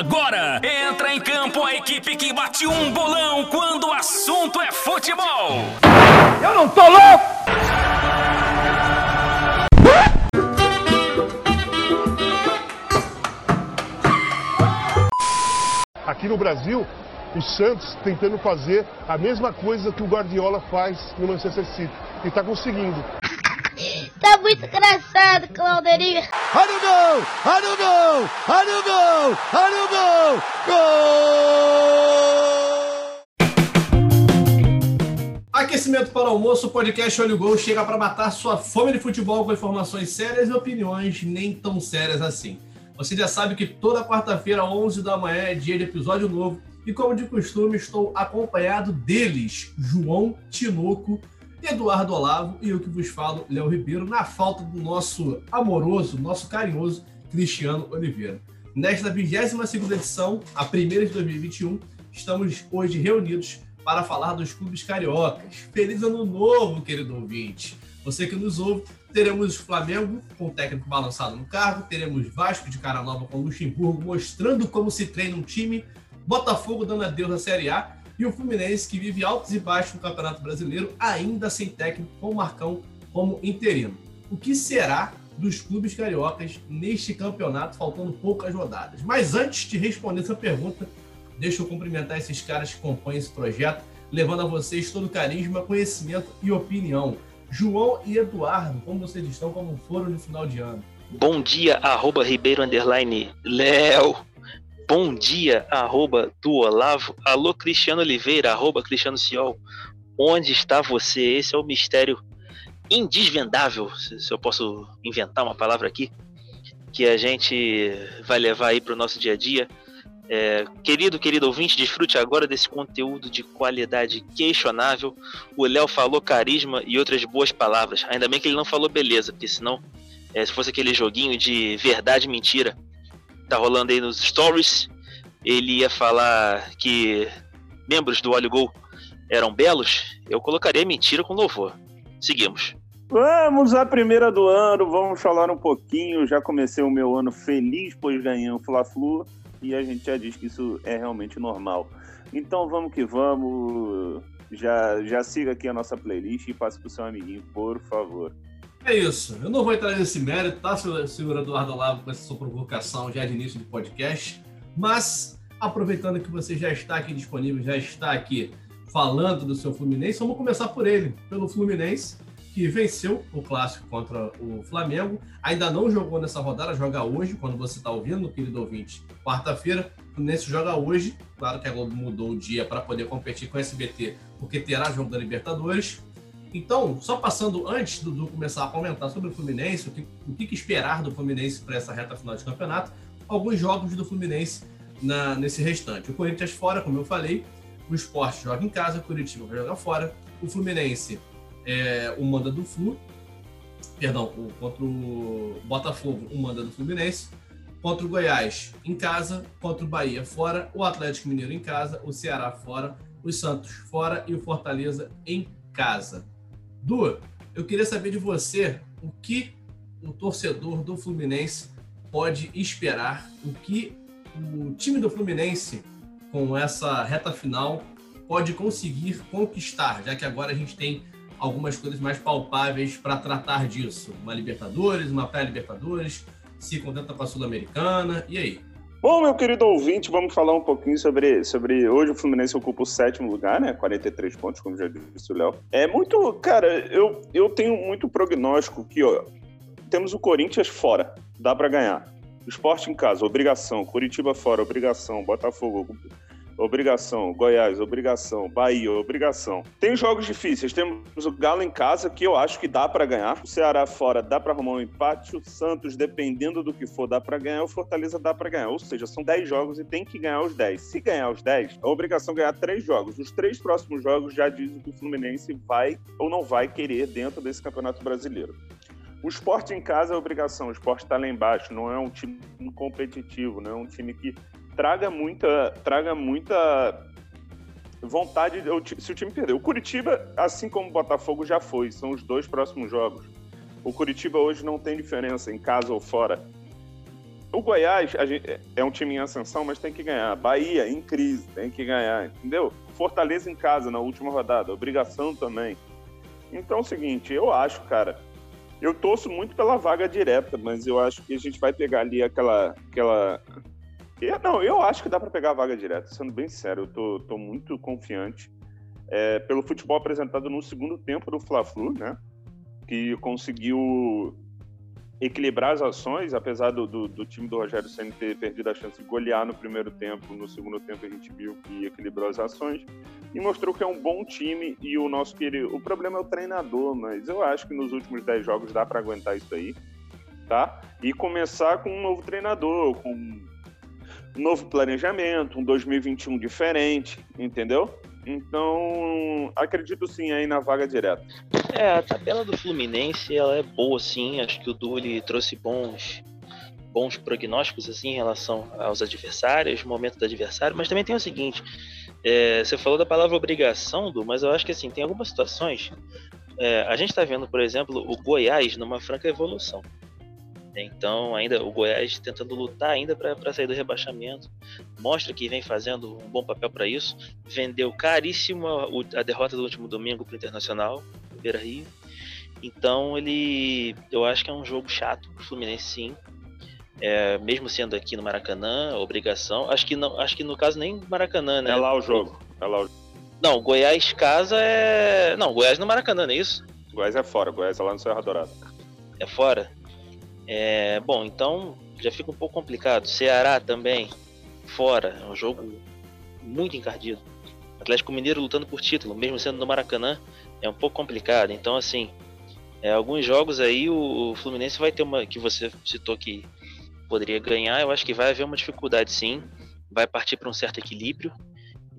agora entra em campo a equipe que bate um bolão quando o assunto é futebol. Eu não tô louco! Aqui no Brasil, o Santos tentando fazer a mesma coisa que o Guardiola faz no Manchester City. E está conseguindo. Tá muito engraçado, Claudemir. Olha o gol! Olha o gol! Olha o gol! Olha o gol! Gol! Aquecimento para o almoço, o podcast Olho Gol chega para matar sua fome de futebol com informações sérias e opiniões nem tão sérias assim. Você já sabe que toda quarta-feira, 11 da manhã, é dia de episódio novo. E como de costume, estou acompanhado deles, João Tinoco, Eduardo Olavo e eu que vos falo, Léo Ribeiro, na falta do nosso amoroso, nosso carinhoso Cristiano Oliveira. Nesta 22 edição, a primeira de 2021, estamos hoje reunidos para falar dos clubes cariocas. Feliz ano novo, querido ouvinte! Você que nos ouve, teremos Flamengo com o técnico balançado no cargo, teremos Vasco de cara nova com Luxemburgo mostrando como se treina um time, Botafogo dando adeus na Série A e o Fluminense, que vive altos e baixos no Campeonato Brasileiro, ainda sem técnico, com o Marcão como interino. O que será dos clubes cariocas neste campeonato, faltando poucas rodadas? Mas antes de responder essa pergunta, deixa eu cumprimentar esses caras que compõem esse projeto, levando a vocês todo carisma, conhecimento e opinião. João e Eduardo, como vocês estão, como foram no final de ano? Bom dia, arroba Ribeiro Underline Léo bom dia, arroba do Olavo. Alô, Cristiano Oliveira, arroba Cristiano Ciol. Onde está você? Esse é o mistério indesvendável, se eu posso inventar uma palavra aqui, que a gente vai levar aí para o nosso dia a dia. É, querido, querido ouvinte, desfrute agora desse conteúdo de qualidade questionável. O Léo falou carisma e outras boas palavras. Ainda bem que ele não falou beleza, porque senão, é, se fosse aquele joguinho de verdade mentira, tá rolando aí nos stories, ele ia falar que membros do Olho Gol eram belos, eu colocaria mentira com louvor. Seguimos. Vamos à primeira do ano, vamos falar um pouquinho. Já comecei o meu ano feliz, pois ganhei o Fla-Flu e a gente já diz que isso é realmente normal. Então vamos que vamos. Já, já siga aqui a nossa playlist e passe para o seu amiguinho, por favor. É isso. Eu não vou entrar nesse mérito, tá, senhor Eduardo Olavo, com essa sua provocação já de início do podcast. Mas, aproveitando que você já está aqui disponível, já está aqui falando do seu Fluminense, vamos começar por ele, pelo Fluminense, que venceu o clássico contra o Flamengo. Ainda não jogou nessa rodada, joga hoje, quando você está ouvindo, querido ouvinte. Quarta-feira, o Fluminense joga hoje. Claro que a Globo mudou o dia para poder competir com o SBT, porque terá jogo da Libertadores. Então, só passando antes do, do começar a comentar sobre o Fluminense, o que, o que esperar do Fluminense para essa reta final de campeonato, alguns jogos do Fluminense na, nesse restante. O Corinthians fora, como eu falei, o Sport joga em casa, o Curitiba vai jogar fora, o Fluminense é, o manda do Flu, perdão, o, contra o Botafogo, o manda do Fluminense, contra o Goiás em casa, contra o Bahia fora, o Atlético Mineiro em casa, o Ceará fora, o Santos fora e o Fortaleza em casa. Du, eu queria saber de você o que o torcedor do Fluminense pode esperar, o que o time do Fluminense, com essa reta final, pode conseguir conquistar, já que agora a gente tem algumas coisas mais palpáveis para tratar disso. Uma Libertadores, uma pré-Libertadores, se contenta com a Sul-Americana, e aí? Bom, meu querido ouvinte, vamos falar um pouquinho sobre, sobre. Hoje o Fluminense ocupa o sétimo lugar, né? 43 pontos, como já disse o Léo. É muito. Cara, eu, eu tenho muito prognóstico que, ó. Temos o Corinthians fora, dá para ganhar. Esporte em casa, obrigação. Curitiba fora, obrigação. Botafogo, obrigação. Goiás, obrigação. Bahia, obrigação. Tem jogos difíceis. Temos o Galo em casa, que eu acho que dá para ganhar. O Ceará fora, dá para arrumar um empate. O Santos, dependendo do que for, dá para ganhar. O Fortaleza dá para ganhar. Ou seja, são 10 jogos e tem que ganhar os 10. Se ganhar os 10, a obrigação é ganhar 3 jogos. Os três próximos jogos já dizem que o Fluminense vai ou não vai querer dentro desse Campeonato Brasileiro. O esporte em casa é obrigação, o esporte está lá embaixo, não é um time competitivo, não é um time que traga muita, traga muita vontade se o time perder. O Curitiba, assim como o Botafogo, já foi, são os dois próximos jogos. O Curitiba hoje não tem diferença em casa ou fora. o Goiás gente, é um time em ascensão, mas tem que ganhar. Bahia em crise, tem que ganhar, entendeu? Fortaleza em casa na última rodada, obrigação também. Então é o seguinte, eu acho, cara, eu torço muito pela vaga direta, mas eu acho que a gente vai pegar ali aquela. aquela... Não, eu acho que dá para pegar a vaga direta, sendo bem sério, eu tô, tô muito confiante. É, pelo futebol apresentado no segundo tempo do Fla-Flu, né? Que conseguiu equilibrar as ações, apesar do, do, do, time do Rogério Senna ter perdido a chance de golear no primeiro tempo, no segundo tempo a gente viu que equilibrou as ações e mostrou que é um bom time e o nosso querido... O problema é o treinador, mas eu acho que nos últimos 10 jogos dá para aguentar isso aí, tá? E começar com um novo treinador, com novo planejamento, um 2021 diferente, entendeu? Então, acredito sim aí na vaga direta. É, a tabela do Fluminense ela é boa sim. Acho que o Du trouxe bons bons prognósticos assim em relação aos adversários, momento do adversário, mas também tem o seguinte, é, você falou da palavra obrigação, Du, mas eu acho que assim, tem algumas situações. É, a gente está vendo, por exemplo, o Goiás numa franca evolução. Então, ainda o Goiás tentando lutar ainda para sair do rebaixamento, mostra que vem fazendo um bom papel para isso. Vendeu caríssimo a, a, derrota do último domingo para o Internacional, Beira Rio. Então, ele, eu acho que é um jogo chato para o Fluminense, sim. É, mesmo sendo aqui no Maracanã, obrigação. Acho que não, acho que no caso nem Maracanã, né? É lá o jogo. É lá o... Não, Goiás casa é, não, Goiás no Maracanã, não é isso? Goiás é fora, Goiás é lá no Serra Dourada. É fora. É, bom, então já fica um pouco complicado. Ceará também, fora, é um jogo muito encardido. Atlético Mineiro lutando por título, mesmo sendo no Maracanã, é um pouco complicado. Então, assim, é, alguns jogos aí o, o, Fluminense vai ter uma. que você citou que poderia ganhar, eu acho que vai haver uma dificuldade sim. Vai partir para um certo equilíbrio.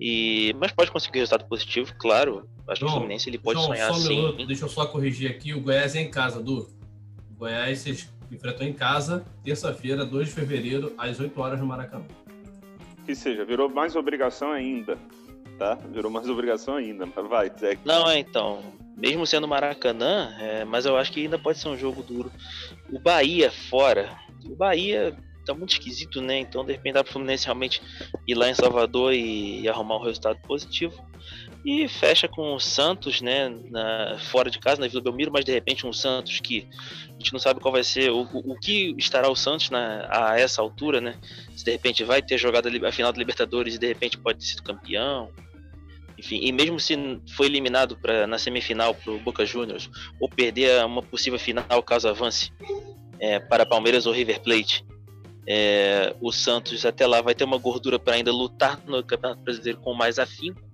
E, mas pode conseguir resultado positivo, claro. Acho João, que o Fluminense ele pode João, sonhar sim. Minuto, deixa eu só corrigir aqui: o Goiás é em casa, Du. O Goiás, vocês enfrentou em casa, terça-feira, 2 de fevereiro, às 8 horas no Maracanã. Que seja, virou mais obrigação ainda, tá? Virou mais obrigação ainda, mas vai, Zé. Não, é então, mesmo sendo Maracanã, é, mas eu acho que ainda pode ser um jogo duro. O Bahia fora, o Bahia tá muito esquisito, né? Então, de repente, dá pro Fluminense realmente ir lá em Salvador e, e arrumar um resultado positivo. E fecha com o Santos, né? Na, fora de casa, na Vila Belmiro, mas de repente um Santos que a gente não sabe qual vai ser, o, o, que estará o Santos na, a essa altura, né? Se de repente vai ter jogado a final da Libertadores e de repente pode ter sido campeão. Enfim, e mesmo se foi eliminado pra, na semifinal para o Boca Juniors, ou perder uma possível final caso avance é, para Palmeiras ou River Plate, é, o Santos até lá vai ter uma gordura para ainda lutar no Campeonato Brasileiro com mais afinco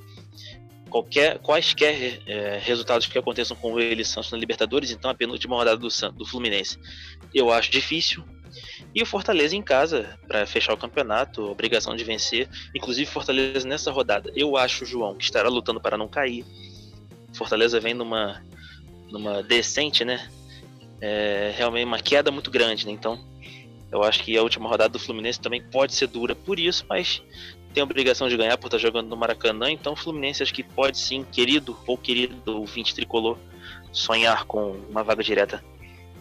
qualquer, quaisquer é, resultados que aconteçam com ele Santos na Libertadores, então a penúltima rodada do, do Fluminense eu acho difícil. E o Fortaleza em casa, para fechar o campeonato, obrigação de vencer. Inclusive, Fortaleza nessa rodada, eu acho, João, que estará lutando para não cair. Fortaleza vem numa, numa decente, né? É, realmente uma queda muito grande, né? Então, eu acho que a última rodada do Fluminense também pode ser dura por isso, mas tem obrigação de ganhar por estar jogando no Maracanã, então o Fluminense acho que pode sim, querido ou querido ouvinte tricolor, sonhar com uma vaga direta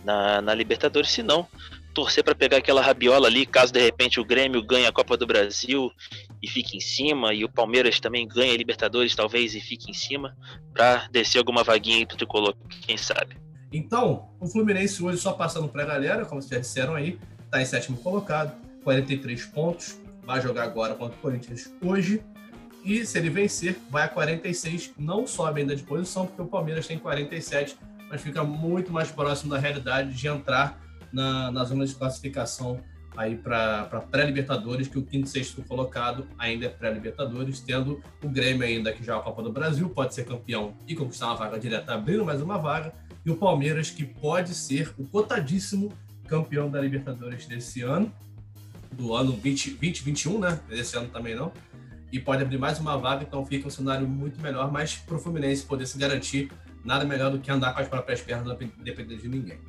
na, na Libertadores, se não, torcer para pegar aquela rabiola ali, caso de repente o Grêmio ganhe a Copa do Brasil e fique em cima, e o Palmeiras também ganhe a Libertadores talvez e fique em cima, para descer alguma vaguinha aí tricolor, quem sabe. Então, o Fluminense hoje só passando para a galera, como vocês já disseram aí, está em sétimo colocado, 43 pontos, vai jogar agora contra o Corinthians hoje. E se ele vencer, vai a 46, não sobe ainda de posição, porque o Palmeiras tem 47, mas fica muito mais próximo da realidade de entrar na, na zona de classificação aí para pré-Libertadores, que o quinto e sexto colocado ainda é pré-Libertadores, tendo o Grêmio ainda que já é a Copa do Brasil, pode ser campeão e conquistar uma vaga direta, abrindo mais uma vaga, e o Palmeiras que pode ser o cotadíssimo campeão da Libertadores desse ano, do ano 2021, né? Esse ano também não. E pode abrir mais uma vaga, então fica um cenário muito melhor, mas para o Fluminense poder se garantir, nada melhor do que andar com as próprias pernas, não depender de ninguém.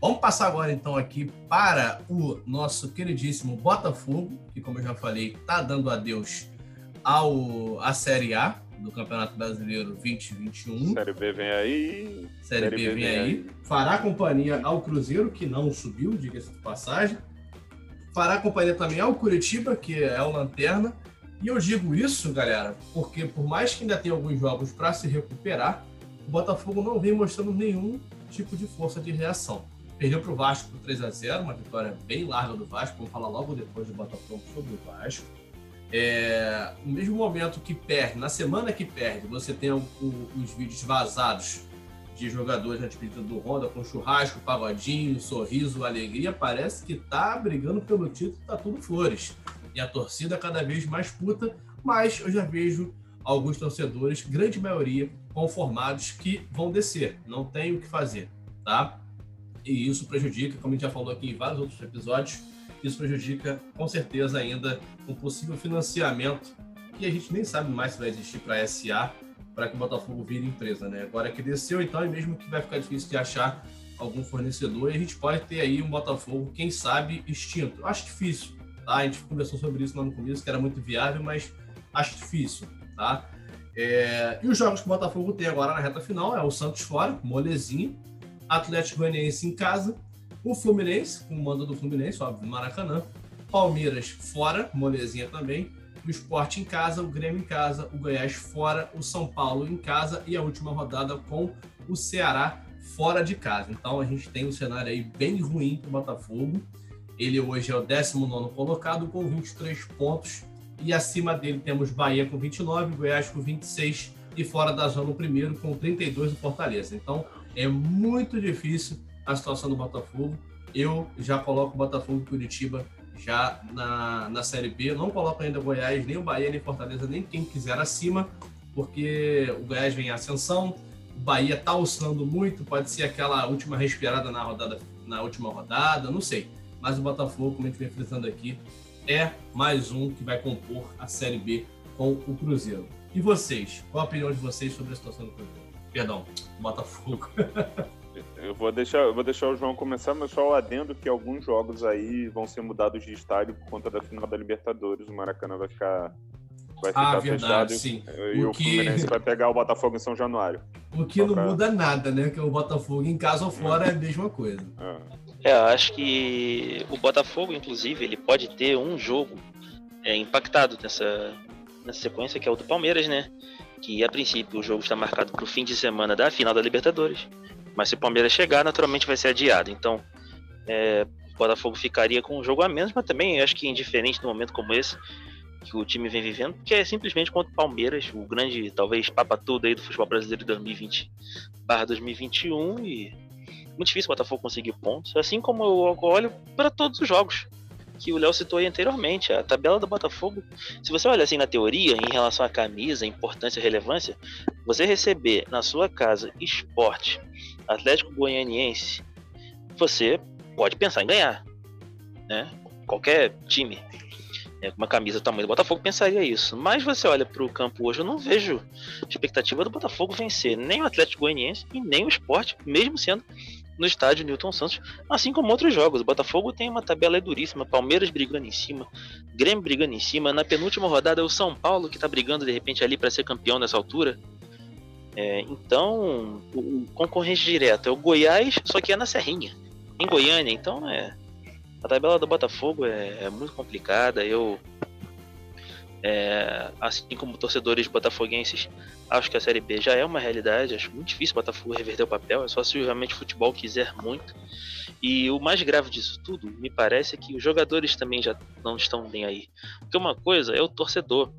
Vamos passar agora então aqui para o nosso queridíssimo Botafogo, que como eu já falei, está dando adeus ao à Série A do Campeonato Brasileiro 2021. Série B vem aí. Série, Série B, B, vem aí. aí. Fará companhia ao Cruzeiro, que não subiu, diga-se de passagem fará companhia também ao Curitiba, que é o Lanterna. E eu digo isso, galera, porque por mais que ainda tenha alguns jogos para se recuperar, o Botafogo não vem mostrando nenhum tipo de força de reação. Perdeu para o Vasco por 3 a 0 uma vitória bem larga do Vasco. Vamos falar logo depois do Botafogo sobre o Vasco. É, no mesmo momento que perde, na semana que perde, você tem o, o, os vídeos vazados de jogadores na despedida do Honda com churrasco, pagodinho, sorriso, alegria. Parece que tá brigando pelo título, tá tudo flores. E a torcida cada vez mais puta, mas eu já vejo alguns torcedores, grande maioria, conformados que vão descer, não tem o que fazer, tá? E isso prejudica, como a gente já falou aqui em vários outros episódios, isso prejudica com certeza ainda um possível financiamento que a gente nem sabe mais se vai existir para SA para que o Botafogo vire empresa, né? Agora que desceu, então, e mesmo que vai ficar difícil de achar algum fornecedor, e a gente pode ter aí um Botafogo, quem sabe, extinto. Acho difícil, tá? A gente conversou sobre isso lá no começo, que era muito viável, mas acho difícil, tá? É... E os jogos que o Botafogo tem agora na reta final é o Santos fora, molezinho, Atlético Goianiense em casa, o Fluminense, com o mando do Fluminense, óbvio, Maracanã, Palmeiras fora, molezinha também, o Sport em casa, o Grêmio em casa, o Goiás fora, o São Paulo em casa e a última rodada com o Ceará fora de casa. Então a gente tem um cenário aí bem ruim para o Botafogo. Ele hoje é o 19 colocado com 23 pontos e acima dele temos Bahia com 29, Goiás com 26 e fora da zona o primeiro com 32 do Fortaleza. Então é muito difícil a situação do Botafogo. Eu já coloco o Botafogo e Curitiba já na, na Série B. Não coloco ainda o Goiás, nem o Bahia, nem Fortaleza, nem quem quiser acima, porque o Goiás vem em ascensão, o Bahia está oscilando muito, pode ser aquela última respirada na rodada, na última rodada, não sei. Mas o Botafogo, como a gente vem frisando aqui, é mais um que vai compor a Série B com o Cruzeiro. E vocês? Qual a opinião de vocês sobre a situação do Cruzeiro? Perdão, Botafogo. Eu vou deixar, eu vou deixar o João começar, mas só adendo que alguns jogos aí vão ser mudados de estádio por conta da final da Libertadores. O Maracanã vai ficar vai ficar ah, verdade, fechado sim. e o, o que... Fluminense vai pegar o Botafogo em São Januário. O que não pra... muda nada, né? Que o Botafogo em casa ou fora é a mesma coisa. É. é, eu acho que o Botafogo, inclusive, ele pode ter um jogo é, impactado nessa, nessa sequência, que é o do Palmeiras, né? Que a princípio o jogo está marcado para o fim de semana da final da Libertadores. Mas se o Palmeiras chegar, naturalmente vai ser adiado. Então, é, o Botafogo ficaria com um jogo a menos, mas também acho que indiferente num momento como esse que o time vem vivendo, que é simplesmente contra o Palmeiras, o grande, talvez, papa tudo aí do futebol brasileiro de 2020 barra 2021 e muito difícil o Botafogo conseguir pontos, assim como eu olho para todos os jogos que o Léo citou aí anteriormente, a tabela do Botafogo, se você olha assim na teoria, em relação à camisa, importância e relevância, você receber na sua casa esporte, Atlético Goianiense, você pode pensar em ganhar, né? Qualquer time né, uma camisa do tamanho do Botafogo pensaria isso. Mas você olha para o campo hoje, eu não vejo expectativa do Botafogo vencer nem o Atlético Goianiense e nem o esporte, mesmo sendo no estádio Newton Santos, assim como outros jogos. O Botafogo tem uma tabela duríssima, Palmeiras brigando em cima, Grêmio brigando em cima. Na penúltima rodada é o São Paulo que está brigando de repente ali para ser campeão nessa altura. É, então, o concorrente direto é o Goiás, só que é na Serrinha, em Goiânia. Então, é, a tabela do Botafogo é, é muito complicada. Eu é, assim como torcedores botafoguenses, acho que a Série B já é uma realidade. Acho muito difícil o Botafogo reverter o papel. É só se realmente o futebol quiser muito. E o mais grave disso tudo, me parece, é que os jogadores também já não estão bem aí. Porque uma coisa é o torcedor.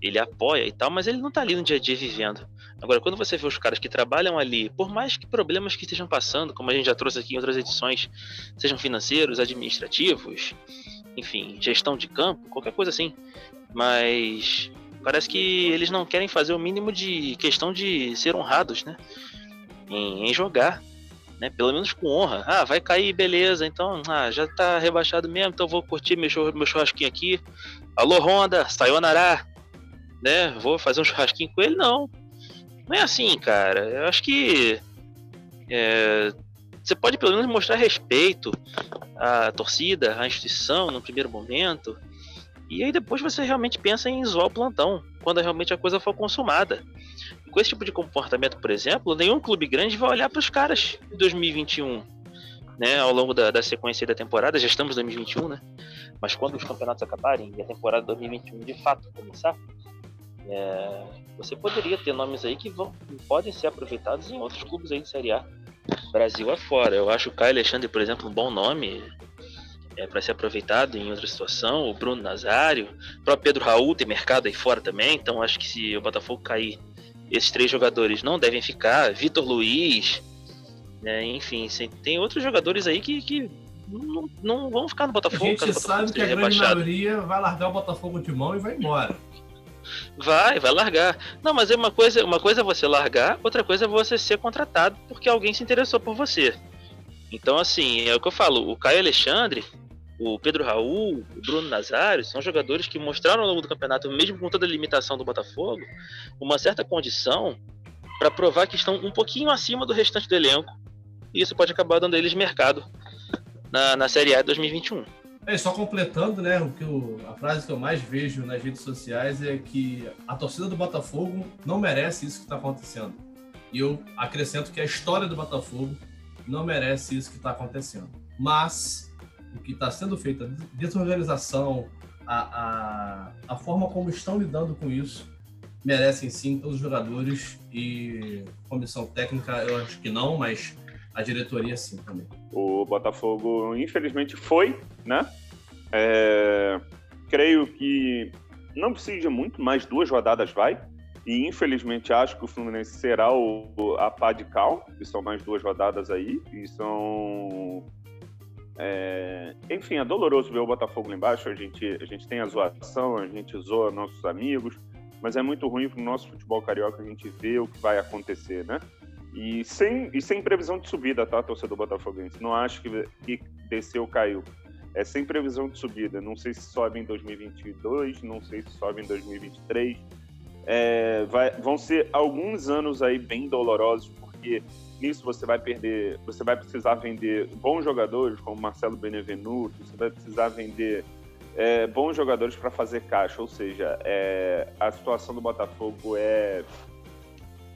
Ele apoia e tal, mas ele não está ali no dia a dia vivendo. Agora, quando você vê os caras que trabalham ali, por mais que problemas que estejam passando, como a gente já trouxe aqui em outras edições, sejam financeiros, administrativos, enfim, gestão de campo, qualquer coisa assim, mas parece que eles não querem fazer o mínimo de questão de ser honrados, né? Em, em jogar, né? Pelo menos com honra. Ah, vai cair, beleza. Então, ah, já tá rebaixado mesmo, então vou curtir meu, meu churrasquinho aqui. Alô, Honda, sayonara, né? Vou fazer um churrasquinho com ele, não. Não é assim, cara. Eu acho que é, você pode pelo menos mostrar respeito à torcida, à instituição no primeiro momento. E aí depois você realmente pensa em zoar o plantão, quando realmente a coisa for consumada. E com esse tipo de comportamento, por exemplo, nenhum clube grande vai olhar para os caras em 2021, né, ao longo da, da sequência da temporada, já estamos em 2021, né? Mas quando os campeonatos acabarem e a temporada 2021 de fato começar, é, você poderia ter nomes aí que vão, podem ser aproveitados em outros clubes aí de Série A. Brasil afora. Eu acho o Caio Alexandre, por exemplo, um bom nome é, para ser aproveitado em outra situação. O Bruno Nazário, o próprio Pedro Raul tem mercado aí fora também. Então acho que se o Botafogo cair, esses três jogadores não devem ficar. Vitor Luiz, né, enfim, tem outros jogadores aí que, que não, não, vão ficar no Botafogo. A gente Botafogo sabe que a grande maioria vai largar o Botafogo de mão e vai embora. Vai, vai largar. Não, mas é uma coisa, uma coisa é você largar, outra coisa é você ser contratado porque alguém se interessou por você. Então, assim, é o que eu falo, o Caio Alexandre, o Pedro Raul, o Bruno Nazário, são jogadores que mostraram ao longo do campeonato, mesmo com toda a limitação do Botafogo, uma certa condição para provar que estão um pouquinho acima do restante do elenco. E isso pode acabar dando eles mercado na, na Série A de 2021. É, só completando, né, o que eu, a frase que eu mais vejo nas redes sociais é que a torcida do Botafogo não merece isso que está acontecendo. E eu acrescento que a história do Botafogo não merece isso que está acontecendo. Mas o que está sendo feito, a desorganização, a, a, a forma como estão lidando com isso, merecem sim todos os jogadores e comissão técnica, eu acho que não, mas a diretoria sim também. O Botafogo, infelizmente, foi, né? É... Creio que não precisa muito, mais duas rodadas vai. E infelizmente acho que o Fluminense será o, a pá de cal, que são mais duas rodadas aí. E são. É... Enfim, é doloroso ver o Botafogo lá embaixo. A gente, a gente tem a zoação, a gente zoa nossos amigos, mas é muito ruim para o nosso futebol carioca a gente ver o que vai acontecer, né? E sem, e sem previsão de subida, tá, torcedor botafoguense? Não acho que, que desceu, caiu. É sem previsão de subida. Não sei se sobe em 2022, não sei se sobe em 2023. É, vai, vão ser alguns anos aí bem dolorosos, porque nisso você vai perder, você vai precisar vender bons jogadores, como Marcelo Benevenuto, você vai precisar vender é, bons jogadores para fazer caixa. Ou seja, é, a situação do Botafogo é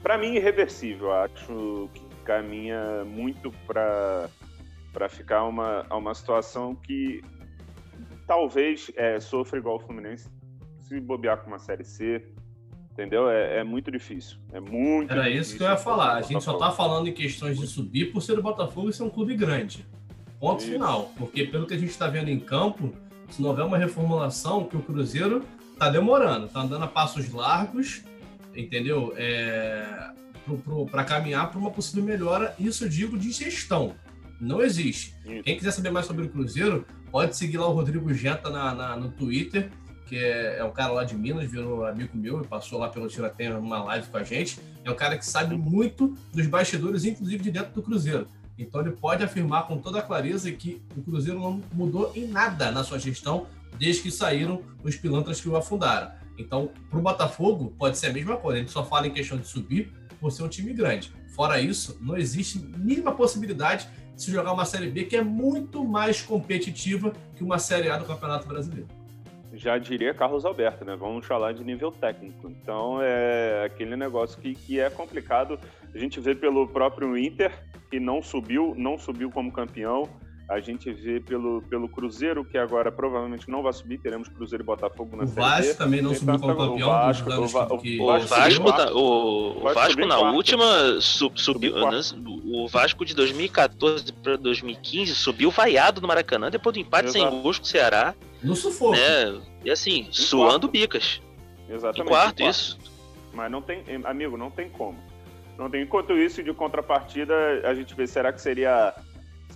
para mim, irreversível. Acho que caminha muito para para ficar uma, uma situação que talvez é, sofra igual o Fluminense se bobear com uma Série C, entendeu? É, é muito difícil. É muito Era difícil isso que eu ia falar. A gente só está falando em questões de subir por ser o Botafogo e ser um clube grande. Ponto isso. final. Porque pelo que a gente está vendo em campo, se não houver uma reformulação, que o Cruzeiro está demorando, está andando a passos largos entendeu? É, para caminhar para uma possível melhora, isso eu digo de gestão. Não existe. Quem quiser saber mais sobre o Cruzeiro, pode seguir lá o Rodrigo Genta na, na no Twitter, que é, é, um cara lá de Minas, virou amigo meu e passou lá pelo Tiratenha numa live com a gente. É um cara que sabe muito dos bastidores, inclusive de dentro do Cruzeiro. Então ele pode afirmar com toda a clareza que o Cruzeiro não mudou em nada na sua gestão desde que saíram os pilantras que o afundaram. Então, para o Botafogo, pode ser a mesma coisa. A gente só fala em questão de subir por ser um time grande. Fora isso, não existe mínima possibilidade de se jogar uma Série B que é muito mais competitiva que uma Série A do Campeonato Brasileiro. Já diria Carlos Alberto, né? Vamos falar de nível técnico. Então, é aquele negócio que, que é complicado. A gente vê pelo próprio Inter, que não subiu, não subiu como campeão a gente vê pelo, pelo Cruzeiro, que agora provavelmente não vai subir, teremos Cruzeiro e Botafogo na o Série Vasco também não subiu como campeão. O Vasco, o, Va que... o Vasco, tá, o, o Vasco na última sub, subiu, né, o Vasco de 2014 para 2015 subiu vaiado no Maracanã depois do empate Exato. sem gols com o Ceará. No sufoco. Né? E assim, em suando quarto. bicas. Exatamente. Em quarto, em quarto, isso. Mas não tem, amigo, não tem como. Não tem. Enquanto isso, de contrapartida, a gente vê, será que seria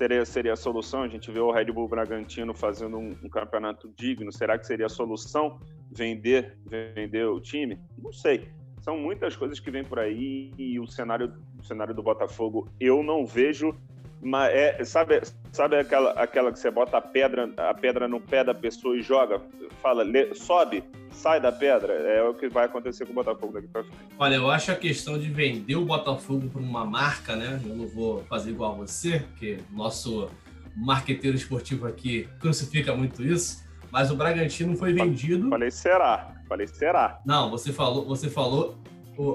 seria, seria a solução? A gente vê o Red Bull Bragantino fazendo um, um, campeonato digno. Será que seria a solução vender, vender o time? Não sei. São muitas coisas que vêm por aí e o cenário, o cenário do Botafogo eu não vejo. Mas é, sabe, sabe aquela, aquela que você bota a pedra, a pedra no pé da pessoa e joga? Fala, lê, sobe, sai da pedra. É o que vai acontecer com o Botafogo daqui para frente. Olha, eu acho a questão de vender o Botafogo para uma marca, né? Eu não vou fazer igual a você, porque nosso marqueteiro esportivo aqui crucifica muito isso. Mas o Bragantino foi vendido. Falei será. Falei será. Não, você falou, você falou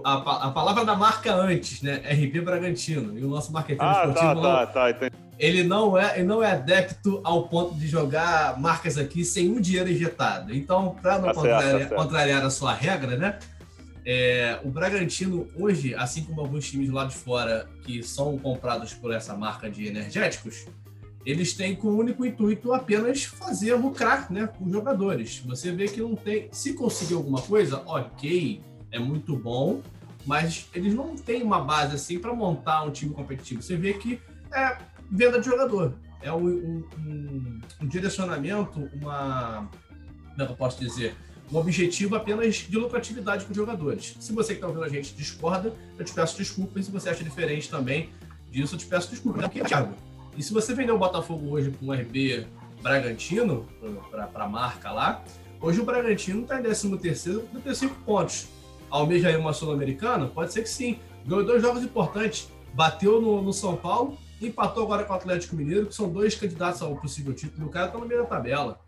a, a palavra da marca antes, né? RP Bragantino. E o nosso marqueteiro ah, esportivo. Tá, tá, tá, ele não é, ele não é adepto ao ponto de jogar marcas aqui sem um dinheiro injetado. Então, para não Tá contrariar, tá contrariar a sua regra, né? é, o Bragantino hoje, assim como alguns times lá de fora que são comprados por essa marca de energéticos, eles têm com o único intuito apenas fazer lucrar, né, com os jogadores. Você vê que não tem, se conseguir alguma coisa, ok, é muito bom, mas eles não têm uma base assim para montar um time competitivo. Você vê que é venda de jogador. É um, um- um- um direcionamento, uma. Como é que eu posso dizer? Um objetivo apenas de lucratividade com os jogadores. Se você que está ouvindo a gente discorda, eu te peço desculpas. Se você acha diferente também disso, eu te peço desculpas. Porque, Thiago, e se você vender o Botafogo hoje com um RB Bragantino, para a marca lá, hoje o Bragantino está em 13 terceiro com 35 pontos. Almeja aí uma Sul-Americana? Pode ser que sim. Ganhou dois jogos importantes. Bateu no, no São Paulo empatou agora com o Atlético Mineiro, que são dois candidatos ao possível título. O cara tá no meio da tabela.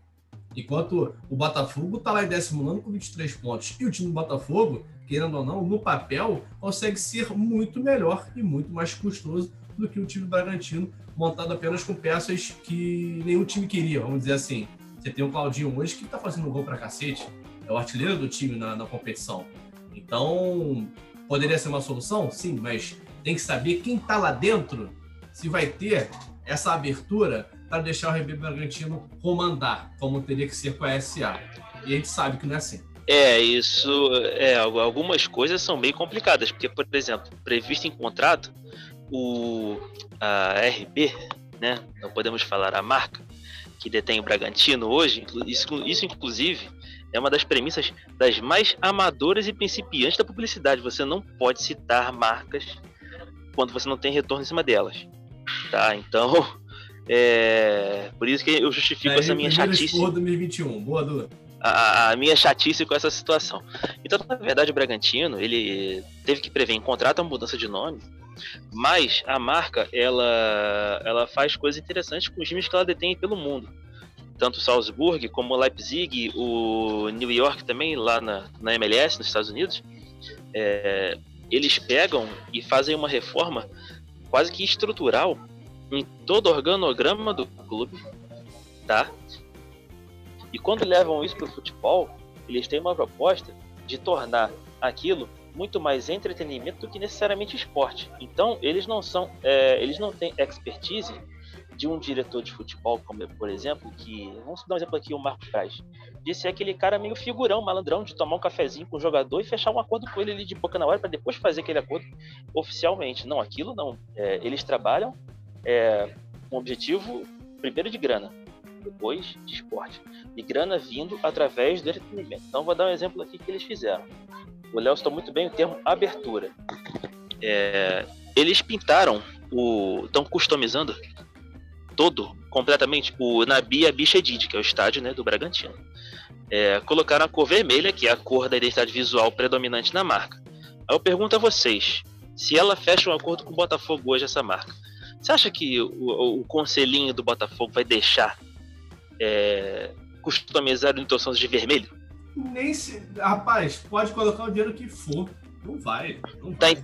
Enquanto o Botafogo tá lá em 19 com 23 pontos. E o time do Botafogo, querendo ou não, no papel, consegue ser muito melhor e muito mais custoso do que o time Bragantino, montado apenas com peças que nenhum time queria, vamos dizer assim. Você tem o Claudinho hoje que tá fazendo gol pra cacete, é o artilheiro do time na, na competição. Então, poderia ser uma solução? Sim, mas tem que saber quem tá lá dentro se vai ter essa abertura para deixar o RB Bragantino comandar, como teria que ser com a SA. E a gente sabe que não é assim. É, isso. É, al- algumas coisas são bem complicadas, porque, por exemplo, previsto em contrato, o a RB, né? Não podemos falar a marca que detém o Bragantino hoje, isso, isso inclusive é uma das premissas das mais amadoras e principiantes da publicidade. Você não pode citar marcas quando você não tem retorno em cima delas. Tá? Então, é, por isso que eu justifico Aí, essa minha chatice Expor 2021. Boa, Duda. a, a minha chatice com essa situação. Então, na verdade, o Bragantino, ele teve que prever em contrato a mudança de nome, mas a marca, ela, ela faz coisas interessantes com os times que ela detém pelo mundo. Tanto Salzburg, como Leipzig, o New York também, lá na, na MLS, nos Estados Unidos, é, eles pegam e fazem uma reforma quase que estrutural em todo o organograma do clube, tá? E quando levam isso para o futebol, eles têm uma proposta de tornar aquilo muito mais entretenimento do que necessariamente esporte. Então, eles não são, é, eles não têm expertise de um diretor de futebol, como por exemplo, que vamos dar um exemplo aqui, o Marcos Braz, ser aquele cara meio figurão, malandrão, de tomar um cafezinho com o jogador e fechar um acordo com ele ali de boca na hora para depois fazer aquele acordo oficialmente. Não, aquilo não. É, eles trabalham é, com o objetivo primeiro de grana, depois de esporte. E grana vindo através do entretenimento. Então vou dar um exemplo aqui que eles fizeram. O Léo citou muito bem o termo abertura. É, eles pintaram o. estão customizando todo, completamente, o Nabi Abichedid, que é o estádio né, do Bragantino. É, colocaram a cor vermelha, que é a cor da identidade visual predominante na marca. Aí eu pergunto a vocês, se ela fecha um acordo com o Botafogo hoje, essa marca, você acha que o, o, conselhinho do Botafogo vai deixar é, customizar o Nilton de vermelho? Nem se. Rapaz, pode colocar o dinheiro que for. Não vai. Não Tá vai.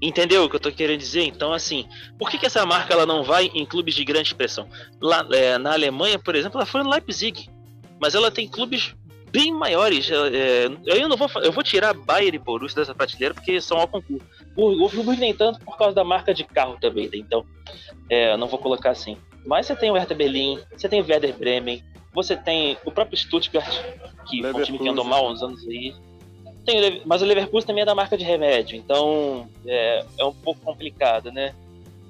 Entendeu o que eu tô querendo dizer? Então, assim, por que, que essa marca ela não vai em clubes de grande expressão? Lá é, na Alemanha, por exemplo, ela foi no Leipzig, mas ela tem clubes bem maiores. É, eu não vou, eu vou tirar Bayern e Borussia dessa prateleira porque são ao concurso. O, o nem tanto por causa da marca de carro também, né? então é, não vou colocar assim. Mas você tem o Hertha Berlin, você tem o Werder Bremen, você tem o próprio Stuttgart, que foi um time que andou mal há uns anos aí. Tem mas o Leverkusen também é da marca de remédio, então é, é um pouco complicado, né?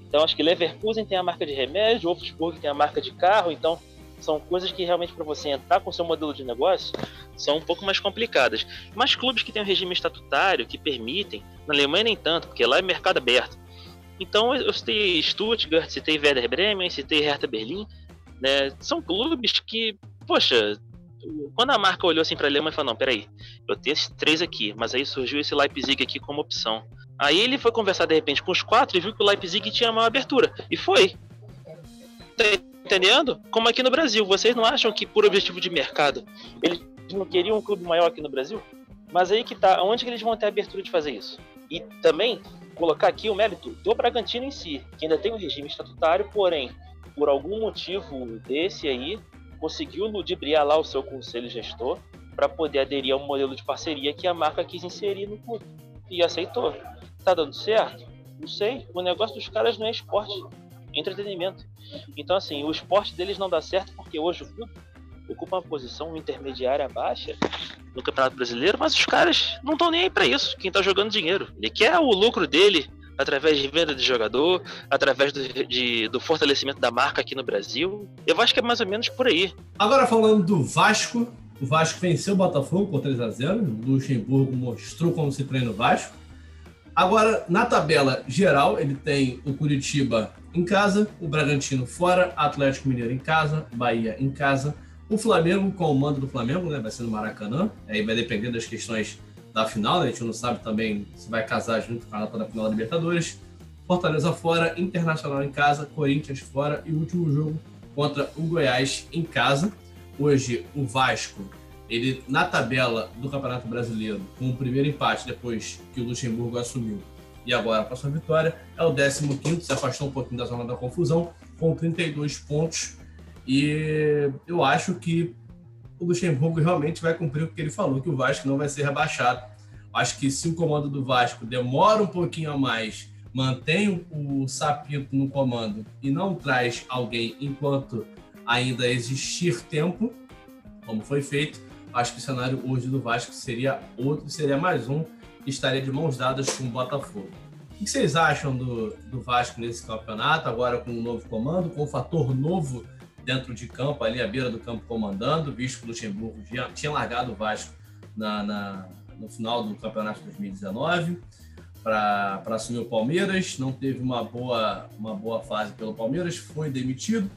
Então acho que Leverkusen tem a marca de remédio, Wolfsburg tem a marca de carro, então são coisas que realmente para você entrar com o seu modelo de negócio são um pouco mais complicadas. Mas clubes que têm um regime estatutário que permitem, na Alemanha nem tanto, porque lá é mercado aberto. Então eu citei Stuttgart, citei Werder Bremen, citei Hertha Berlim, né? São clubes que, poxa, quando a marca olhou assim para Alemanha e falou, não, peraí, eu tenho esses três aqui, mas aí surgiu esse Leipzig aqui como opção. Aí ele foi conversar de repente com os quatro e viu que o Leipzig tinha maior abertura. E foi. Tá entendendo? Como aqui no Brasil. Vocês não acham que por objetivo de mercado eles não queriam um clube maior aqui no Brasil? Mas aí que tá, onde que eles vão ter a abertura de fazer isso? E também colocar aqui o mérito do Bragantino em si, que ainda tem um regime estatutário, porém por algum motivo desse aí, conseguiu ludibriar lá o seu conselho gestor para poder aderir a um modelo de parceria que a marca quis inserir no clube. E aceitou. Tá dando certo? Não sei. O negócio dos caras não é esporte, é entretenimento. Então, assim, o esporte deles não dá certo porque hoje o clube ocupa uma posição intermediária baixa no Campeonato Brasileiro, mas os caras não estão nem aí para isso. Quem tá jogando dinheiro. Ele quer o lucro dele através de venda de jogador, através do, de, do fortalecimento da marca aqui no Brasil. Eu acho que é mais ou menos por aí. Agora falando do Vasco, o Vasco venceu o Botafogo por 3 a 0 O Luxemburgo mostrou como se treina o Vasco. Agora, na tabela geral, ele tem o Curitiba em casa, o Bragantino fora, Atlético Mineiro em casa, Bahia em casa, o Flamengo com o mando do Flamengo, né? Vai ser no Maracanã. Aí vai depender das questões da final, né? A gente não sabe também se vai casar junto com a data da final da Libertadores. Fortaleza fora, Internacional em casa, Corinthians fora e o último jogo contra o Goiás em casa. Hoje o Vasco, ele na tabela do Campeonato Brasileiro, com o primeiro empate depois que o Luxemburgo assumiu e agora com a vitória, é o 15º, se afastou um pouquinho da zona da confusão, com 32 pontos. E eu acho que o Luxemburgo realmente vai cumprir o que ele falou, que o Vasco não vai ser rebaixado. Acho que se o comando do Vasco demora um pouquinho a mais, mantém o Sapito no comando e não traz alguém enquanto ainda existir tempo, como foi feito, acho que o cenário hoje do Vasco seria outro, seria mais um que estaria de mãos dadas com o Botafogo. O que vocês acham do, do Vasco nesse campeonato, agora com um novo comando, com um fator novo dentro de campo, ali à beira do campo comandando, visto que o Luxemburgo já tinha largado o Vasco na, na no final do campeonato de 2019 para assumir o Palmeiras, não teve uma boa, uma boa fase pelo Palmeiras, foi demitido.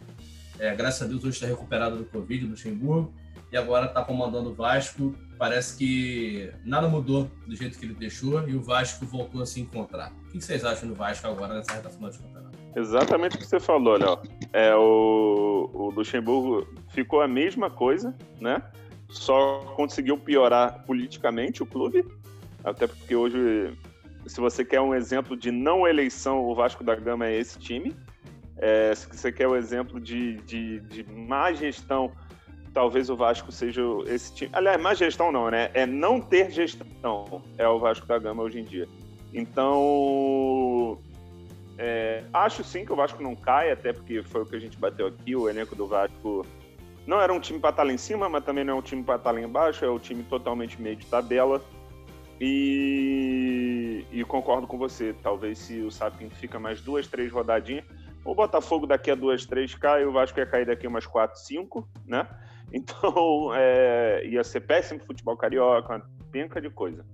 É, graças a Deus hoje está recuperado do Covid, do Luxemburgo, e agora está comandando o Vasco. Parece que nada mudou do jeito que ele deixou e o Vasco voltou a se encontrar. O que vocês acham do Vasco agora nessa reta final de campeonato? Exatamente o que você falou, Léo. É, o, o Luxemburgo ficou a mesma coisa, né? Só conseguiu piorar politicamente o clube, até porque hoje, se você quer um exemplo de não eleição, o Vasco da Gama é esse time. É, se você quer o um exemplo de, de, de má gestão, talvez o Vasco seja esse time. Aliás, má gestão não, né? É não ter gestão, é o Vasco da Gama hoje em dia. Então, é, acho sim que o Vasco não cai, até porque foi o que a gente bateu aqui. O elenco do Vasco não era um time para estar lá em cima, mas também não é um time para estar lá embaixo. É um time totalmente meio de tabela. E, e concordo com você. Talvez se o Sapin fica mais duas, três rodadinhas, o Botafogo daqui a duas, três cai, o Vasco ia cair daqui umas quatro, cinco, né? Então é, ia ser péssimo futebol carioca, uma penca de coisa.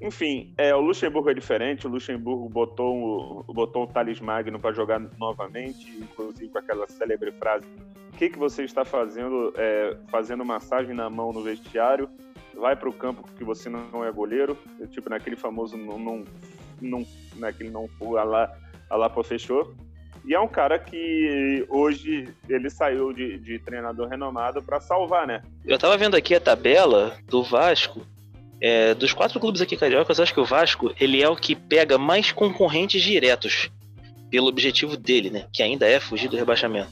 Enfim, é, o Luxemburgo é diferente. O Luxemburgo botou, botou o Thales Magno para jogar novamente, inclusive com aquela célebre frase: O que, que você está fazendo? É, fazendo massagem na mão no vestiário? Vai para o campo porque você não é goleiro. Tipo, naquele famoso não, não, não naquele não a lá, a lá fechou. E é um cara que hoje ele saiu de, de treinador renomado para salvar, né? Eu estava vendo aqui a tabela do Vasco é, dos quatro clubes aqui cariocas, acho que o Vasco ele é o que pega mais concorrentes diretos pelo objetivo dele, né? Que ainda é fugir do rebaixamento.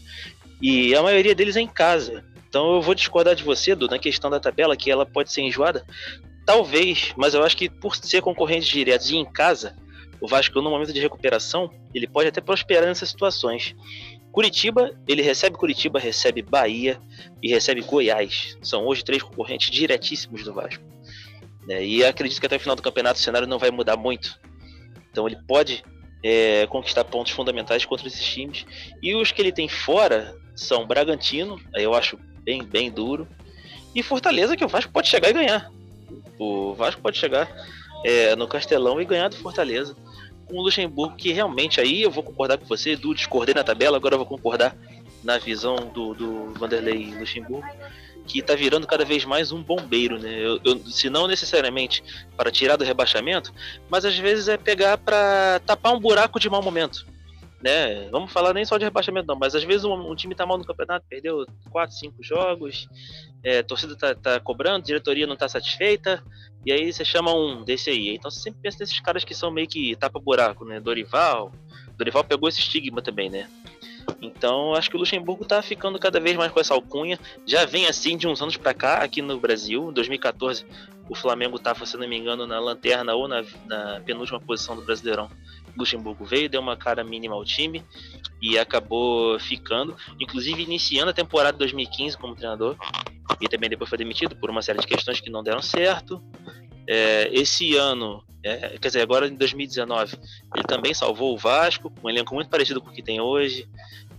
E a maioria deles é em casa. Então eu vou discordar de você, Du, na questão da tabela, que ela pode ser enjoada. Talvez, mas eu acho que por ser concorrentes diretos e em casa, o Vasco, no momento de recuperação, ele pode até prosperar nessas situações. Curitiba, ele recebe Curitiba, recebe Bahia e recebe Goiás. São hoje três concorrentes diretíssimos do Vasco. Né? E acredito que até o final do campeonato o cenário não vai mudar muito. Então ele pode é, conquistar pontos fundamentais contra esses times. E os que ele tem fora são Bragantino, aí eu acho bem, bem duro. E Fortaleza, que o Vasco pode chegar e ganhar. O Vasco pode chegar é, no Castelão e ganhar do Fortaleza. Com o Luxemburgo, que realmente aí eu vou concordar com você, Edu, discordei na tabela, agora eu vou concordar na visão do, do Vanderlei Luxemburgo que está virando cada vez mais um bombeiro, né? Eu, eu, se não necessariamente para tirar do rebaixamento, mas às vezes é pegar para tapar um buraco de mau momento. Né? Vamos falar nem só de rebaixamento, não, mas às vezes um, um time está mal no campeonato, perdeu 4, 5 jogos, é, a torcida está tá cobrando, a diretoria não está satisfeita, e aí você chama um desse aí. Então você sempre pensa nesses caras que são meio que tapa buraco, né? Dorival. Dorival pegou esse estigma também, né? Então, acho que o Luxemburgo tá ficando cada vez mais com essa alcunha. Já vem assim de uns anos para cá, aqui no Brasil. Em 2014, o Flamengo estava, se não me engano, na lanterna ou na, na penúltima posição do Brasileirão. O Luxemburgo veio, deu uma cara mínima ao time e acabou ficando, inclusive iniciando a temporada 2015 como treinador. E também depois foi demitido por uma série de questões que não deram certo. É, esse ano, é, quer dizer, agora em 2019, ele também salvou o Vasco, um elenco muito parecido com o que tem hoje.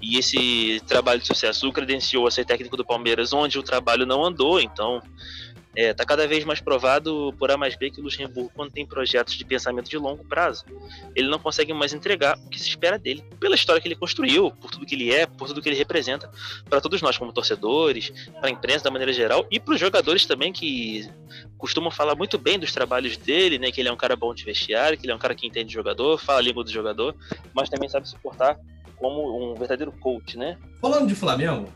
E esse trabalho de sucesso o credenciou a ser técnico do Palmeiras, onde o trabalho não andou. Então, é, tá cada vez mais provado por A mais B que o Luxemburgo, quando tem projetos de pensamento de longo prazo, ele não consegue mais entregar o que se espera dele, pela história que ele construiu, por tudo que ele é, por tudo que ele representa, para todos nós como torcedores, para a imprensa da maneira geral e para os jogadores também que costumam falar muito bem dos trabalhos dele, né? Que ele é um cara bom de vestiário, que ele é um cara que entende jogador, fala a língua do jogador, mas também sabe se portar como um verdadeiro coach, né? Falando de Flamengo,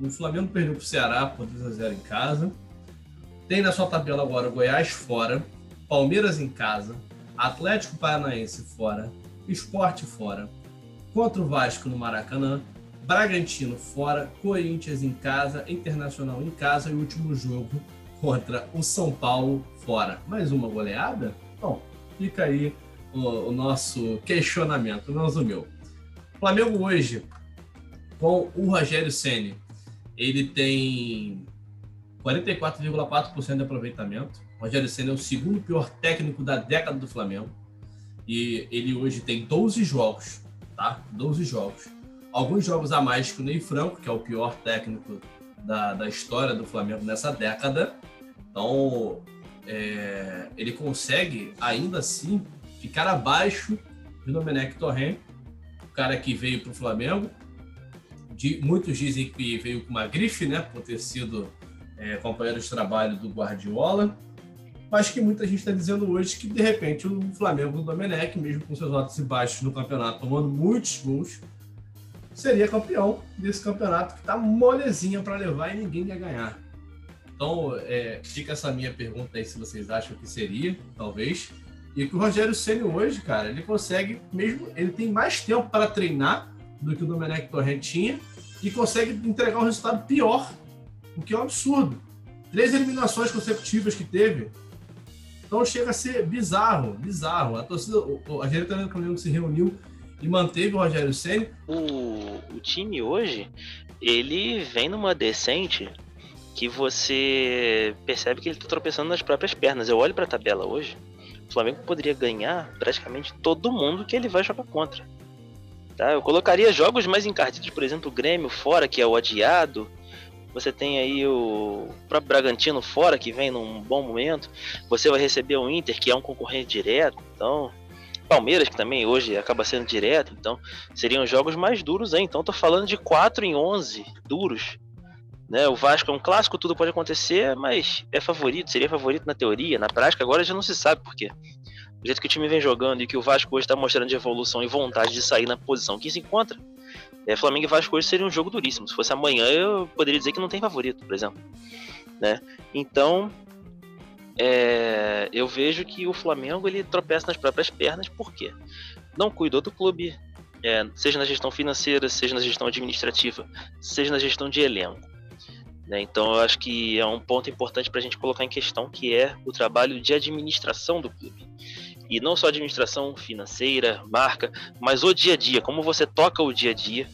o Flamengo perdeu para o Ceará por 2 a 0 em casa. Tem na sua tabela agora Goiás fora, Palmeiras em casa, Atlético Paranaense fora, Esporte fora, contra o Vasco no Maracanã, Bragantino fora, Corinthians em casa, Internacional em casa e o último jogo contra o São Paulo fora. Mais uma goleada? Bom, fica aí o, o nosso questionamento, não o meu. Flamengo hoje, com o Rogério Ceni, ele tem 44,4% de aproveitamento. Rogério Senna é o segundo pior técnico da década do Flamengo. E ele hoje tem 12 jogos, tá? 12 jogos. Alguns jogos a mais que o Ney Franco, que é o pior técnico da, da história do Flamengo nessa década. Então, é, ele consegue, ainda assim, ficar abaixo do Domenech Torrent, o cara que veio para o Flamengo. De, muitos dizem que veio com uma grife, né? Por ter sido é, companheiro de trabalho do Guardiola, mas que muita gente está dizendo hoje que, de repente, o Flamengo do Domenech, mesmo com seus altos e baixos no campeonato, tomando muitos gols, seria campeão desse campeonato que está molezinha para levar e ninguém ia ganhar. Então, é, fica essa minha pergunta aí se vocês acham que seria, talvez. E que o Rogério Ceni hoje, cara, ele consegue mesmo, ele tem mais tempo para treinar do que o Domenech Torrent tinha e consegue entregar um resultado pior o que é um absurdo. Três eliminações consecutivas que teve. Então chega a ser bizarro, bizarro. A torcida, a diretoria do Flamengo se reuniu e manteve o Rogério Senna. O, o time hoje, ele vem numa decente que você percebe que ele está tropeçando nas próprias pernas. Eu olho para a tabela hoje, o Flamengo poderia ganhar praticamente todo mundo que ele vai jogar contra. Tá? Eu colocaria jogos mais encardidos, por exemplo, o Grêmio fora, que é o adiado, você tem aí o próprio Bragantino fora, que vem num bom momento. Você vai receber o Inter, que é um concorrente direto. Então, Palmeiras, que também hoje acaba sendo direto. Então, seriam jogos mais duros aí. Então, tô falando de 4 em 11 duros. Né? O Vasco é um clássico, tudo pode acontecer, mas é favorito, seria favorito na teoria. Na prática, agora já não se sabe por quê. Do jeito que o time vem jogando e que o Vasco hoje está mostrando de evolução e vontade de sair na posição que se encontra, é, Flamengo e Vasco hoje seria um jogo duríssimo. Se fosse amanhã, eu poderia dizer que não tem favorito, por exemplo. Né? Então, é, eu vejo que o Flamengo ele tropeça nas próprias pernas, por quê? Não cuidou do clube, é, seja na gestão financeira, seja na gestão administrativa, seja na gestão de elenco. Né? Então, eu acho que é um ponto importante para a gente colocar em questão, que é o trabalho de administração do clube. E não só administração financeira, marca, mas o dia a dia, como você toca o dia a dia,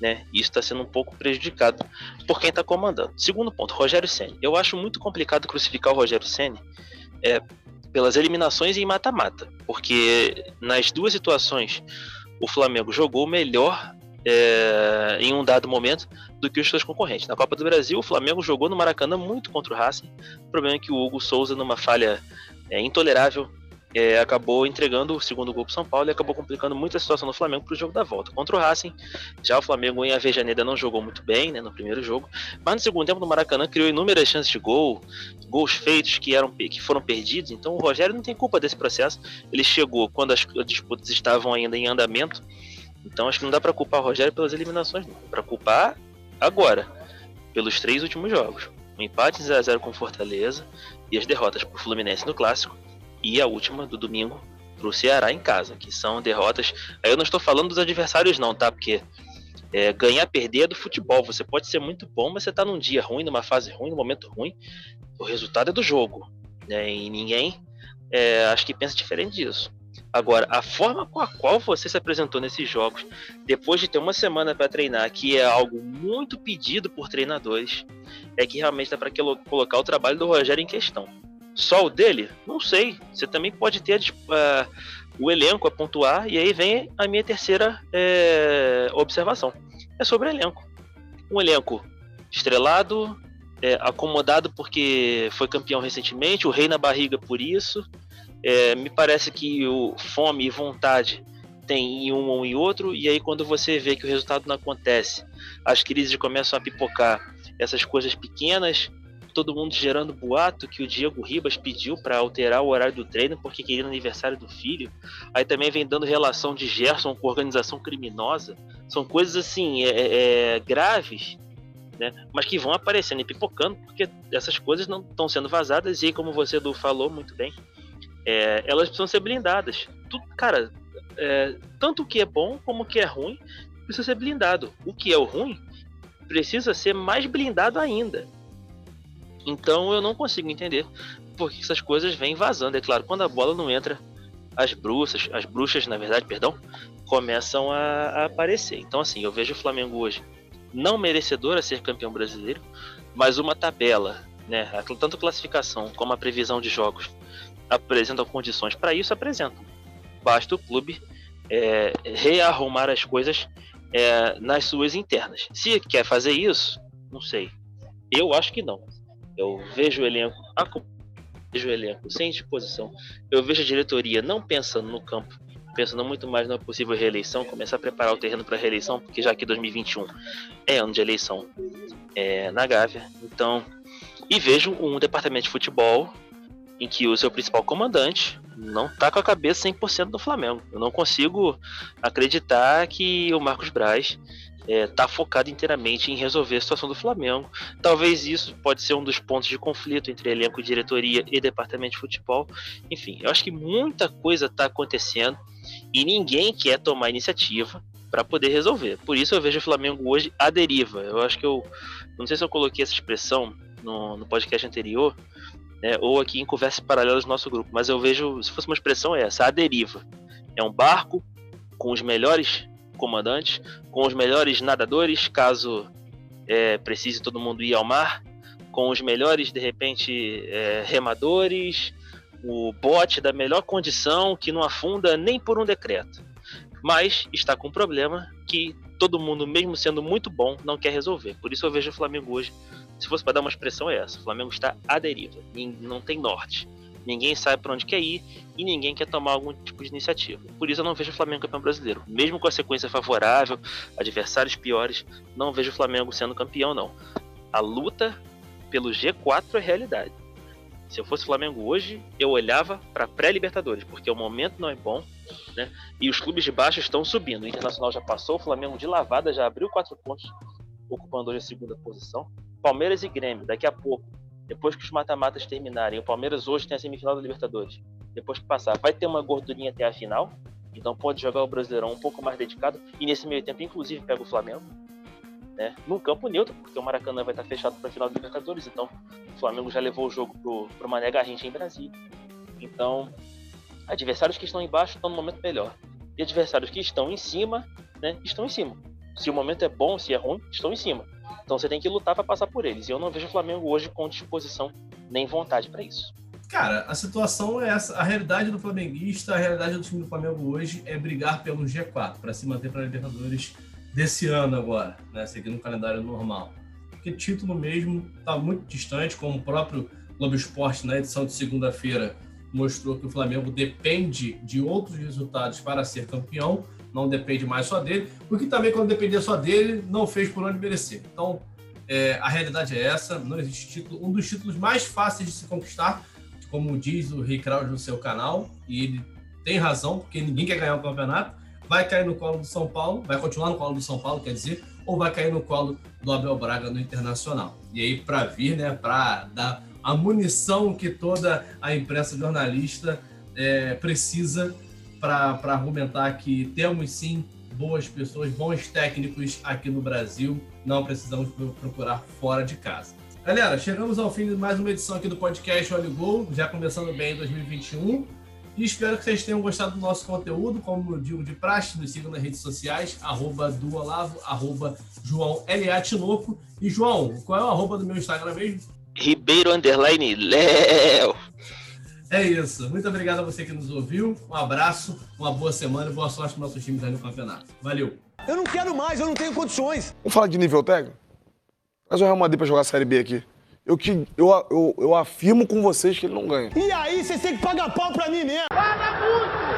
né? Isso está sendo um pouco prejudicado por quem está comandando. Segundo ponto, Rogério Ceni. Eu acho muito complicado crucificar o Rogério Ceni é, pelas eliminações em mata-mata, porque nas duas situações o Flamengo jogou melhor é, em um dado momento do que os seus concorrentes. Na Copa do Brasil, o Flamengo jogou no Maracanã muito contra o Racing. O problema é que o Hugo Souza, numa falha é, intolerável, é, acabou entregando o segundo gol para São Paulo e acabou complicando muito a situação do Flamengo para o jogo da volta. Contra o Racing, já o Flamengo em Avejaneda não jogou muito bem né, no primeiro jogo, mas no segundo tempo no Maracanã criou inúmeras chances de gol, gols feitos que, eram, que foram perdidos, então o Rogério não tem culpa desse processo. Ele chegou quando as disputas estavam ainda em andamento, então acho que não dá para culpar o Rogério pelas eliminações, não. Para culpar agora, pelos três últimos jogos. O empate 0x0 com Fortaleza e as derrotas para o Fluminense no Clássico e a última do domingo para o Ceará em casa, que são derrotas. Aí eu não estou falando dos adversários, não, tá? Porque É, ganhar, perder é do futebol. Você pode ser muito bom, mas você está num dia ruim, numa fase ruim, num momento ruim. O resultado é do jogo. Né? E ninguém é, acho que pensa diferente disso. Agora, a forma com a qual você se apresentou nesses jogos, depois de ter uma semana para treinar, que é algo muito pedido por treinadores, é que realmente dá para colocar o trabalho do Rogério em questão. Só o dele? Não sei. Você também pode ter uh, o elenco a pontuar, e aí vem a minha terceira é, observação. É sobre elenco. Um elenco estrelado, é, acomodado porque foi campeão recentemente, o rei na barriga por isso. É, me parece que o fome e vontade tem em um ou em outro, e aí quando você vê que o resultado não acontece, as crises começam a pipocar, essas coisas pequenas, todo mundo gerando boato que o Diego Ribas pediu para alterar o horário do treino porque queria o aniversário do filho. Aí também vem dando relação de Gerson com organização criminosa. São coisas assim é, é, é, graves, né? Mas que vão aparecendo e pipocando porque essas coisas não estão sendo vazadas e como você falou muito bem, é, elas precisam ser blindadas. Tudo, cara, é, tanto o que é bom como o que é ruim precisa ser blindado. O que é o ruim precisa ser mais blindado ainda. Então eu não consigo entender por que essas coisas vêm vazando. É claro, quando a bola não entra, as bruxas, as bruxas, na verdade, perdão, começam a, a aparecer. Então, assim, eu vejo o Flamengo hoje não merecedor a ser campeão brasileiro, mas uma tabela, né, tanto classificação como a previsão de jogos apresentam condições para isso, apresentam. Basta o clube é, rearrumar as coisas é, nas suas internas. Se quer fazer isso, não sei. Eu acho que não. Eu vejo o elenco, vejo o elenco sem disposição. Eu vejo a diretoria não pensando no campo, pensando muito mais na possível reeleição, começar a preparar o terreno para a reeleição, porque já que 2021 é ano de eleição é, na Gávea. Então, e vejo um departamento de futebol em que o seu principal comandante não está com a cabeça 100% do Flamengo. Eu não consigo acreditar que o Marcos Braz está é, tá focado inteiramente em resolver a situação do Flamengo. Talvez isso pode ser um dos pontos de conflito entre elenco, diretoria e departamento de futebol. Enfim, eu acho que muita coisa está acontecendo e ninguém quer tomar iniciativa para poder resolver. Por isso eu vejo o Flamengo hoje à deriva. Eu acho que eu não sei se eu coloquei essa expressão no, no podcast anterior, né, ou aqui em conversas paralelas do nosso grupo, mas eu vejo, se fosse uma expressão, é essa, a deriva. É um barco com os melhores comandantes, com os melhores nadadores, caso é, precise todo mundo ir ao mar, com os melhores, de repente, é, remadores, o bote da melhor condição, que não afunda nem por um decreto. Mas está com um problema que todo mundo, mesmo sendo muito bom, não quer resolver. Por isso eu vejo o Flamengo hoje, se fosse para dar uma expressão, é essa: o Flamengo está à deriva, não tem norte ninguém sabe para onde quer ir e ninguém quer tomar algum tipo de iniciativa. Por isso eu não vejo o Flamengo campeão brasileiro. Mesmo com a sequência favorável, adversários piores, não vejo o Flamengo sendo campeão, não. A luta pelo G4 é realidade. Se eu fosse Flamengo hoje, eu olhava para pré-Libertadores, porque o momento não é bom, né? E os clubes de baixo estão subindo. O Internacional já passou, o Flamengo de lavada já abriu quatro pontos, ocupando hoje a segunda posição. Palmeiras e Grêmio, daqui a pouco depois que os mata-matas terminarem, o Palmeiras hoje tem a semifinal da Libertadores. Depois que passar, vai ter uma gordurinha até a final. Então pode jogar o Brasileirão um pouco mais dedicado. E nesse meio tempo, inclusive, pega o Flamengo. Né? Num campo neutro, porque o Maracanã vai estar fechado para a final da Libertadores. Então o Flamengo já levou o jogo pro, pro Mané Garrincha em Brasília. Então, adversários que estão embaixo estão no momento melhor. E adversários que estão em cima, né, estão em cima. Se o momento é bom, se é ruim, estão em cima. Então você tem que lutar para passar por eles. E eu não vejo o Flamengo hoje com disposição nem vontade para isso. Cara, a situação é essa. A realidade do flamenguista, a realidade do time do Flamengo hoje é brigar pelo G4 para se manter para a Libertadores desse ano agora, né? Seguindo o calendário normal. Porque título mesmo está muito distante, como o próprio Globo Esporte na edição de segunda-feira mostrou que o Flamengo depende de outros resultados para ser campeão não depende mais só dele, porque também quando dependia só dele, não fez por onde merecer. Então, é, a realidade é essa, não existe título. Um dos títulos mais fáceis de se conquistar, como diz o Rei Kraus no seu canal, e ele tem razão, porque ninguém quer ganhar o campeonato, vai cair no colo do São Paulo, vai continuar no colo do São Paulo, quer dizer, ou vai cair no colo do Abel Braga no Internacional. E aí, para vir, né, para dar a munição que toda a imprensa jornalista é, precisa para argumentar que temos sim boas pessoas, bons técnicos aqui no Brasil. Não precisamos procurar fora de casa. Galera, chegamos ao fim de mais uma edição aqui do podcast Olho Gol, já começando bem em 2021. E espero que vocês tenham gostado do nosso conteúdo. Como eu digo de praxe, nos sigam nas redes sociais, arroba do Olavo, arroba João L.A. E João, qual é o arroba do meu Instagram mesmo? Ribeiro Underline Léo. É isso. Muito obrigado a você que nos ouviu. Um abraço, uma boa semana e boa sorte para nossos times aí no campeonato. Valeu. Eu não quero mais, eu não tenho condições. Vamos falar de nível técnico? Traz o Real Madrid pra jogar a Série B aqui. Eu, que, eu, eu, eu afirmo com vocês que ele não ganha. E aí, vocês têm que pagar pau pra mim mesmo. Vagabundo!